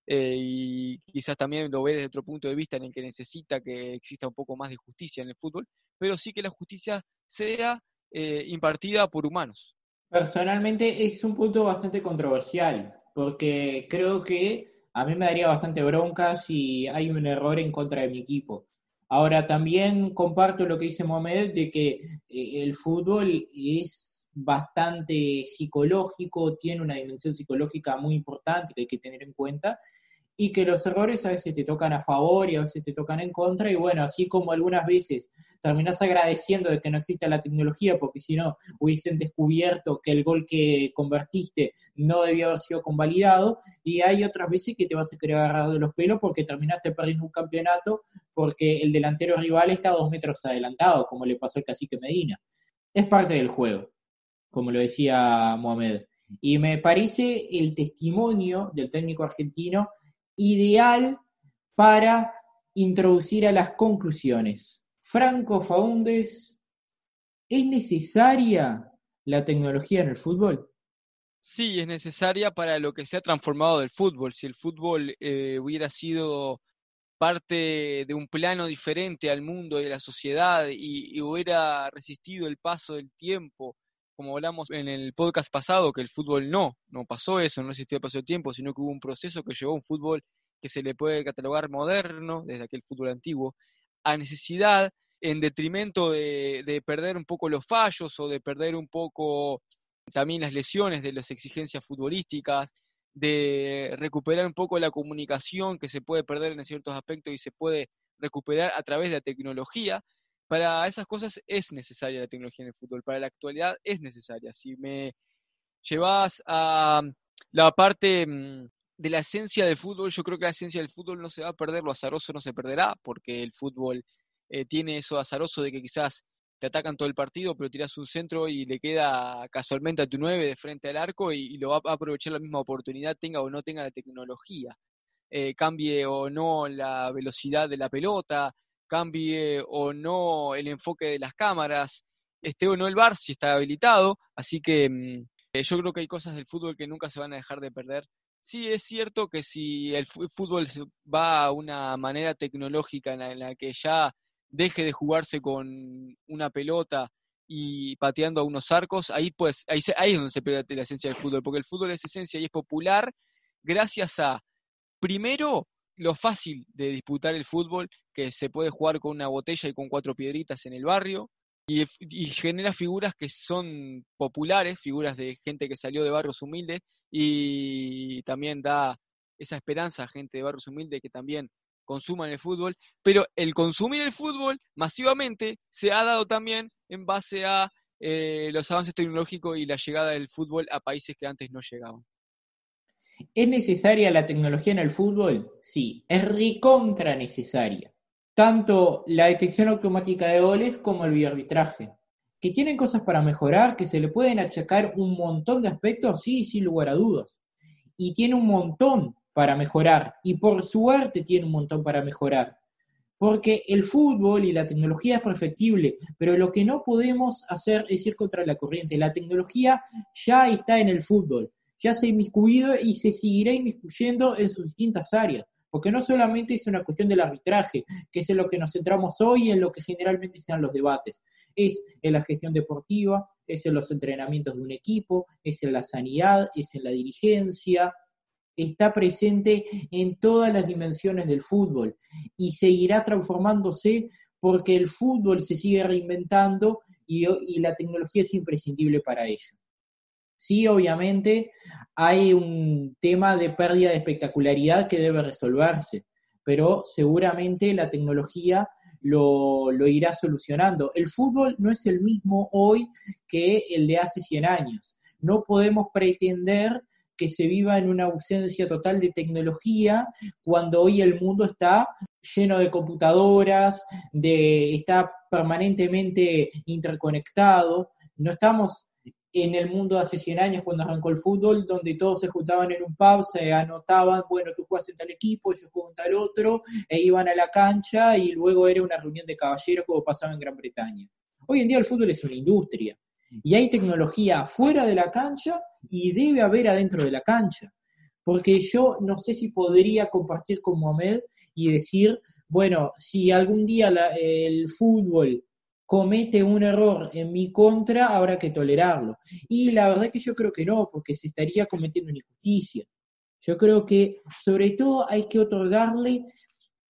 eh, y quizás también lo ve desde otro punto de vista en el que necesita que exista un poco más de justicia en el fútbol, pero sí que la justicia sea eh, impartida por humanos. Personalmente es un punto bastante controversial, porque creo que a mí me daría bastante bronca si hay un error en contra de mi equipo. Ahora, también comparto lo que dice Mohamed de que eh, el fútbol es bastante psicológico, tiene una dimensión psicológica muy importante que hay que tener en cuenta y que los errores a veces te tocan a favor y a veces te tocan en contra y bueno, así como algunas veces terminas agradeciendo de que no exista la tecnología porque si no hubiesen descubierto que el gol que convertiste no debía haber sido convalidado y hay otras veces que te vas a querer agarrar de los pelos porque terminaste perdiendo un campeonato porque el delantero rival está dos metros adelantado como le pasó al cacique Medina. Es parte del juego, como lo decía Mohamed. Y me parece el testimonio del técnico argentino ideal para introducir a las conclusiones. Franco Faundes, ¿es necesaria la tecnología en el fútbol? Sí, es necesaria para lo que se ha transformado del fútbol. Si el fútbol eh, hubiera sido parte de un plano diferente al mundo y a la sociedad y, hubiera resistido el paso del tiempo, como hablamos en el podcast pasado, que el fútbol no, no pasó eso, no existió el paso del tiempo, sino que hubo un proceso que llevó a un fútbol que se le puede catalogar moderno, desde aquel fútbol antiguo, a necesidad en detrimento de, perder un poco los fallos o de perder un poco también las lesiones de las exigencias futbolísticas, de recuperar un poco la comunicación que se puede perder en ciertos aspectos y se puede recuperar a través de la tecnología, para esas cosas es necesaria la tecnología en el fútbol, para la actualidad es necesaria. Si me llevas a la parte mm, de la esencia del fútbol, yo creo que la esencia del fútbol no se va a perder, lo azaroso no se perderá, porque el fútbol eh, tiene eso azaroso de que quizás te atacan todo el partido, pero tiras un centro y le queda casualmente a tu 9 de frente al arco y, lo va a aprovechar la misma oportunidad, tenga o no tenga la tecnología. Eh, cambie o no la velocidad de la pelota, cambie o no el enfoque de las cámaras, esté o no el bar si está habilitado, así que mm, eh, yo creo que hay cosas del fútbol que nunca se van a dejar de perder. Sí es cierto que si el fútbol va a una manera tecnológica en la, que ya deje de jugarse con una pelota y pateando a unos arcos, ahí pues ahí, ahí es donde se pierde la esencia del fútbol, porque el fútbol es esencia y es popular gracias a primero lo fácil de disputar el fútbol, que se puede jugar con una botella y con cuatro piedritas en el barrio, y, genera figuras que son populares, figuras de gente que salió de barrios humildes, y también da esa esperanza a gente de barrios humildes que también consuman el fútbol, pero el consumir el fútbol masivamente se ha dado también en base a eh, los avances tecnológicos y la llegada del fútbol a países que antes no llegaban. ¿Es necesaria la tecnología en el fútbol? Sí, es recontra necesaria. Tanto la detección automática de goles como el videoarbitraje. ¿Que tienen cosas para mejorar? ¿Que se le pueden achacar un montón de aspectos? Sí, sin lugar a dudas. Y tiene un montón para mejorar. Y por suerte tiene un montón para mejorar. Porque el fútbol y la tecnología es perfectible, pero lo que no podemos hacer es ir contra la corriente. La tecnología ya está en el fútbol ya se ha inmiscuido y se seguirá inmiscuyendo en sus distintas áreas, porque no solamente es una cuestión del arbitraje, que es en lo que nos centramos hoy en lo que generalmente sean los debates, es en la gestión deportiva, es en los entrenamientos de un equipo, es en la sanidad, es en la dirigencia, está presente en todas las dimensiones del fútbol y seguirá transformándose porque el fútbol se sigue reinventando y la tecnología es imprescindible para ello. Sí, obviamente hay un tema de pérdida de espectacularidad que debe resolverse, pero seguramente la tecnología lo, lo, irá solucionando. El fútbol no es el mismo hoy que el de hace 100 años. No podemos pretender que se viva en una ausencia total de tecnología cuando hoy el mundo está lleno de computadoras, de, está permanentemente interconectado. No estamos en el mundo hace 100 años cuando arrancó el fútbol, donde todos se juntaban en un pub, se anotaban, bueno, tú juegas en tal equipo, yo juego en tal otro, e iban a la cancha y luego era una reunión de caballeros como pasaba en Gran Bretaña. Hoy en día el fútbol es una industria y hay tecnología fuera de la cancha y debe haber adentro de la cancha. Porque yo no sé si podría compartir con Mohamed y decir, bueno, si algún día el fútbol comete un error en mi contra, habrá que tolerarlo. Y la verdad que yo creo que no, porque se estaría cometiendo una injusticia. Yo creo que sobre todo hay que otorgarle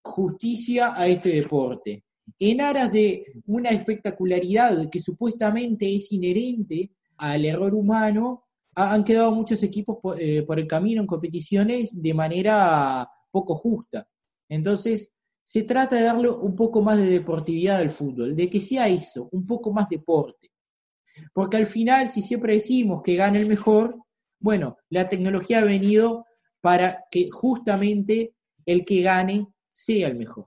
justicia a este deporte en aras de una espectacularidad que supuestamente es inherente al error humano, han quedado muchos equipos eh, por, el camino en competiciones de manera poco justa. Entonces, se trata de darle un poco más de deportividad al fútbol, de que sea eso, un poco más deporte. Porque al final, si siempre decimos que gane el mejor, bueno, la tecnología ha venido para que justamente el que gane sea el mejor.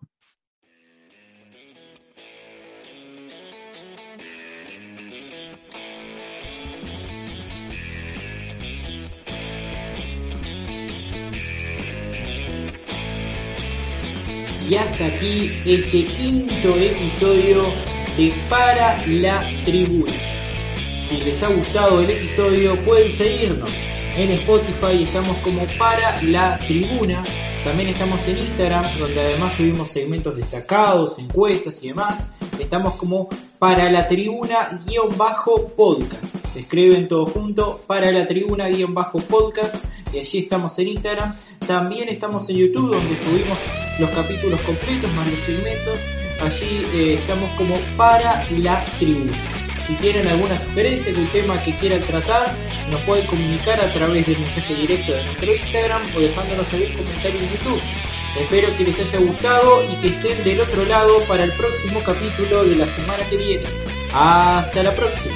Y hasta aquí este quinto episodio de Para la Tribuna. Si les ha gustado el episodio pueden seguirnos. En Spotify estamos como Para la Tribuna. También estamos en Instagram, donde además subimos segmentos destacados, encuestas y demás. Estamos como Para la Tribuna guion bajo podcast. Escriben todo junto, Para la Tribuna guion bajo podcast. Y allí estamos en Instagram. También estamos en YouTube donde subimos los capítulos completos más los segmentos. Allí eh, estamos como para la tribuna. Si tienen alguna sugerencia de un tema que quieran tratar, nos pueden comunicar a través del mensaje directo de nuestro Instagram o dejándonos algún comentario en YouTube. Espero que les haya gustado y que estén del otro lado para el próximo capítulo de la semana que viene. Hasta la próxima.